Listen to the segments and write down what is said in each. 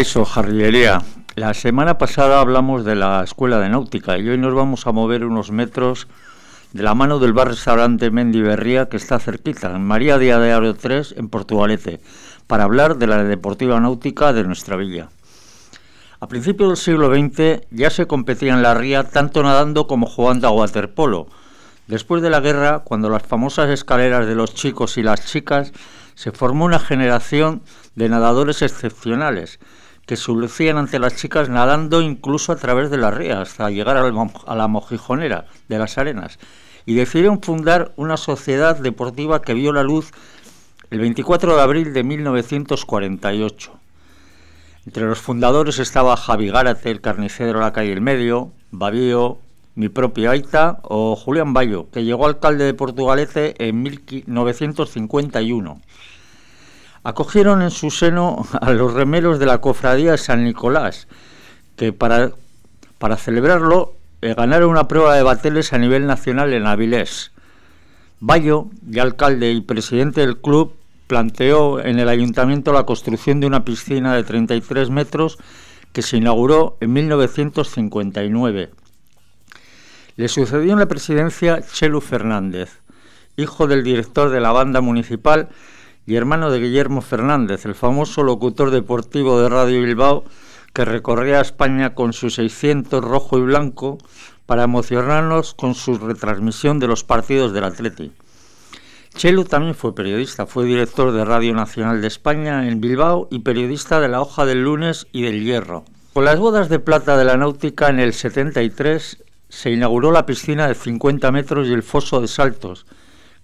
Caiso Jarrillería. La semana pasada hablamos de la Escuela de Náutica y hoy nos vamos a mover unos metros de la mano del bar-restaurante Mendiberría que está cerquita, en María Díaz de Aro 3, en Portugalete, para hablar de la deportiva náutica de nuestra villa. A principios del siglo XX ya se competía en la ría tanto nadando como jugando a waterpolo. Después de la guerra, cuando las famosas escaleras de los chicos y las chicas, se formó una generación de nadadores excepcionales que se lucían ante las chicas nadando incluso a través de la ría hasta llegar a la mojijonera de las arenas y decidieron fundar una sociedad deportiva que vio la luz el 24 de abril de 1948. Entre los fundadores estaba Javi Gárate, el carnicero de la calle El Medio, Babío, mi propio Aita o Julián Bayo, que llegó alcalde de Portugalete en 1951 acogieron en su seno a los remeros de la cofradía San Nicolás, que para, para celebrarlo eh, ganaron una prueba de bateles a nivel nacional en Avilés. Bayo, ya alcalde y presidente del club, planteó en el ayuntamiento la construcción de una piscina de 33 metros que se inauguró en 1959. Le sucedió en la presidencia Chelu Fernández, hijo del director de la banda municipal y hermano de Guillermo Fernández, el famoso locutor deportivo de Radio Bilbao que recorría España con su 600 rojo y blanco para emocionarnos con su retransmisión de los partidos del Atleti. Chelo también fue periodista, fue director de Radio Nacional de España en Bilbao y periodista de La Hoja del Lunes y del Hierro. Con las bodas de plata de la náutica en el 73 se inauguró la piscina de 50 metros y el foso de saltos,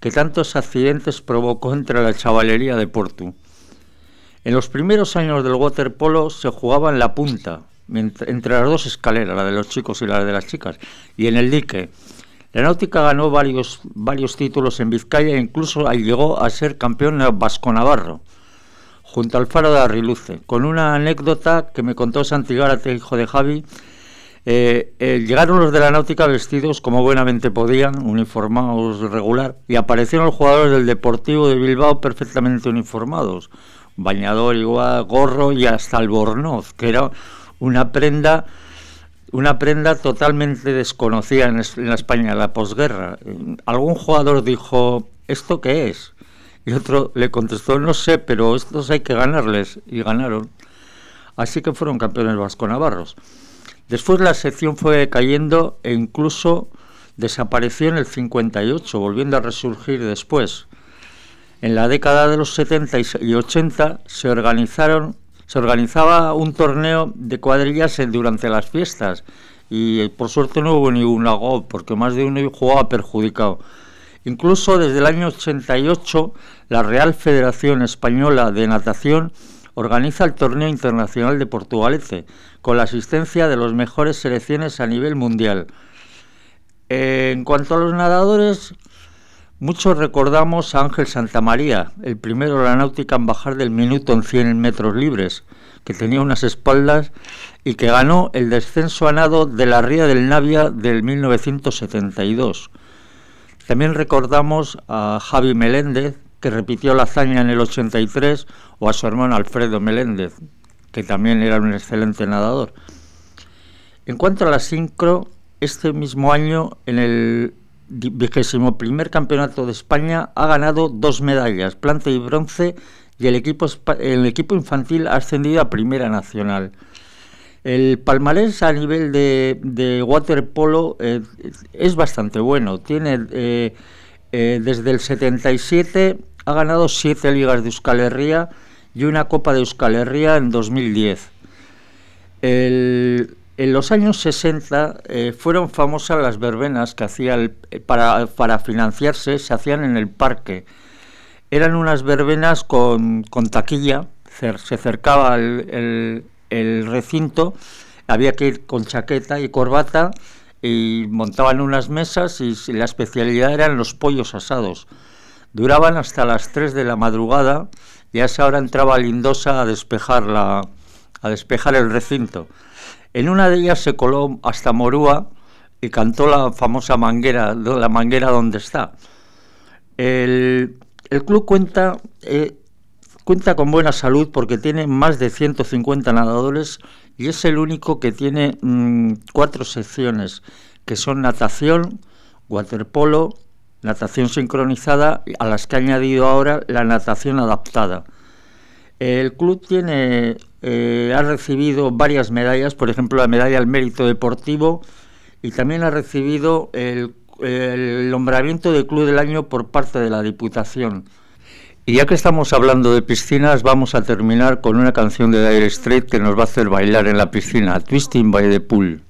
que tantos accidentes provocó entre la chavalería de Porto. En los primeros años del waterpolo se jugaba en la punta, entre las dos escaleras, la de los chicos y la de las chicas, y en el dique. La náutica ganó varios, varios títulos en Vizcaya e incluso llegó a ser campeón vasco navarro, junto al faro de Arriluce, con una anécdota que me contó Santigárate, hijo de Javi, eh, eh, llegaron los de la náutica vestidos como buenamente podían, uniformados regular, y aparecieron los jugadores del Deportivo de Bilbao perfectamente uniformados, bañador igual, gorro y hasta albornoz, que era una prenda una prenda totalmente desconocida en, la España de la posguerra. Algún jugador dijo, ¿esto qué es? Y otro le contestó, no sé, pero estos hay que ganarles. Y ganaron. Así que fueron campeones vasco-navarros. Después la sección fue cayendo e incluso desapareció en el 58, volviendo a resurgir después. En la década de los 70 y 80 se organizaron se organizaba un torneo de cuadrillas durante las fiestas y por suerte no hubo ningún gol porque más de uno jugaba perjudicado. Incluso desde el año 88 la Real Federación Española de Natación organiza el Torneo Internacional de Portugalete, con la asistencia de las mejores selecciones a nivel mundial. En cuanto a los nadadores, muchos recordamos a Ángel Santamaría, el primero de la náutica en bajar del minuto en 100 metros libres, que tenía unas espaldas y que ganó el descenso a nado de la Ría del Navia del 1972. También recordamos a Javi Meléndez, que repitió la hazaña en el 83, o a su hermano Alfredo Meléndez, que también era un excelente nadador. En cuanto a la sincro, este mismo año, en el vigésimo primer campeonato de España, ha ganado dos medallas, plata y bronce, y el equipo, el equipo infantil ha ascendido a Primera Nacional. El palmarés a nivel de, de waterpolo eh, es bastante bueno. Tiene eh, eh, desde el 77 ha ganado siete ligas de Euskal Herria y una Copa de Euskal Herria en 2010. en los años 60 eh, fueron famosas las verbenas que hacía para, para, financiarse, se hacían en el parque. Eran unas verbenas con, con taquilla, se cercaba el, recinto, había que ir con chaqueta y corbata y montaban unas mesas y la especialidad eran los pollos asados. Duraban hasta las 3 de la madrugada y a esa hora entraba Lindosa a despejar, la, a despejar el recinto. En una de ellas se coló hasta Morúa y cantó la famosa manguera, la manguera donde está. El, club cuenta, eh, cuenta con buena salud porque tiene más de 150 nadadores y es el único que tiene mm, cuatro secciones, que son natación, waterpolo, natación sincronizada, a las que ha añadido ahora la natación adaptada. El club tiene, eh, ha recibido varias medallas, por ejemplo la medalla al mérito deportivo y también ha recibido el, nombramiento de club del año por parte de la Diputación. Y ya que estamos hablando de piscinas, vamos a terminar con una canción de Dire Straits que nos va a hacer bailar en la piscina, Twisting by the Pool.